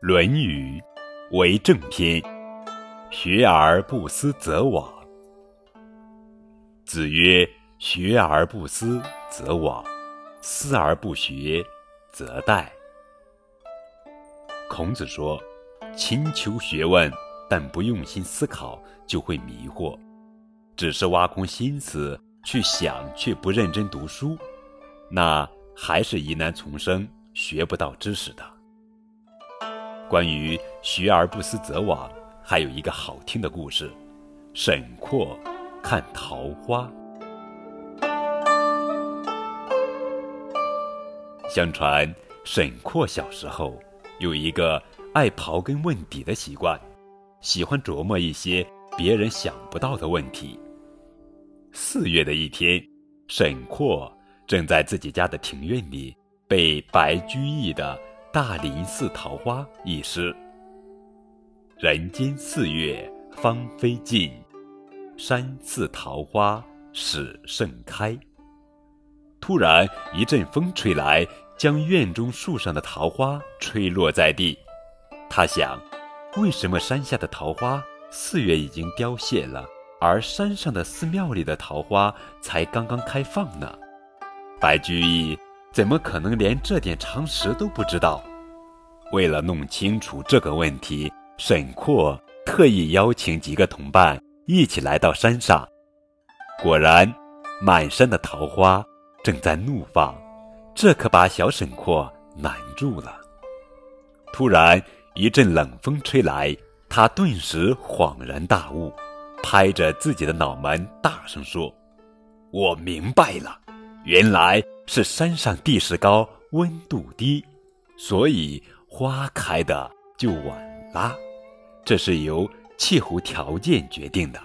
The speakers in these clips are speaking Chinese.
论语·为正篇：学而不思则罔。子曰：“学而不思则罔，思而不学则殆。”孔子说：“勤求学问，但不用心思考，就会迷惑；只是挖空心思去想，却不认真读书，那还是疑难丛生，学不到知识的。”关于“学而不思则罔”，还有一个好听的故事：沈括看桃花。相传，沈括小时候有一个爱刨根问底的习惯，喜欢琢磨一些别人想不到的问题。四月的一天，沈括正在自己家的庭院里背白居易的。大林寺桃花一诗。人间四月芳菲尽，山寺桃花始盛开。突然一阵风吹来，将院中树上的桃花吹落在地。他想，为什么山下的桃花四月已经凋谢了，而山上的寺庙里的桃花才刚刚开放呢？白居易。怎么可能连这点常识都不知道？为了弄清楚这个问题，沈括特意邀请几个同伴一起来到山上。果然，满山的桃花正在怒放，这可把小沈括难住了。突然，一阵冷风吹来，他顿时恍然大悟，拍着自己的脑门，大声说：“我明白了，原来……”是山上地势高，温度低，所以花开的就晚啦。这是由气候条件决定的。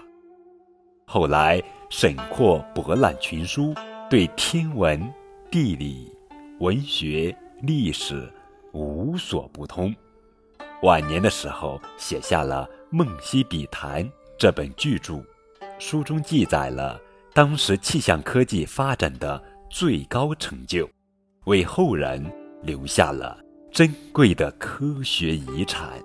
后来，沈括博览群书，对天文、地理、文学、历史无所不通。晚年的时候，写下了《梦溪笔谈》这本巨著，书中记载了当时气象科技发展的。最高成就，为后人留下了珍贵的科学遗产。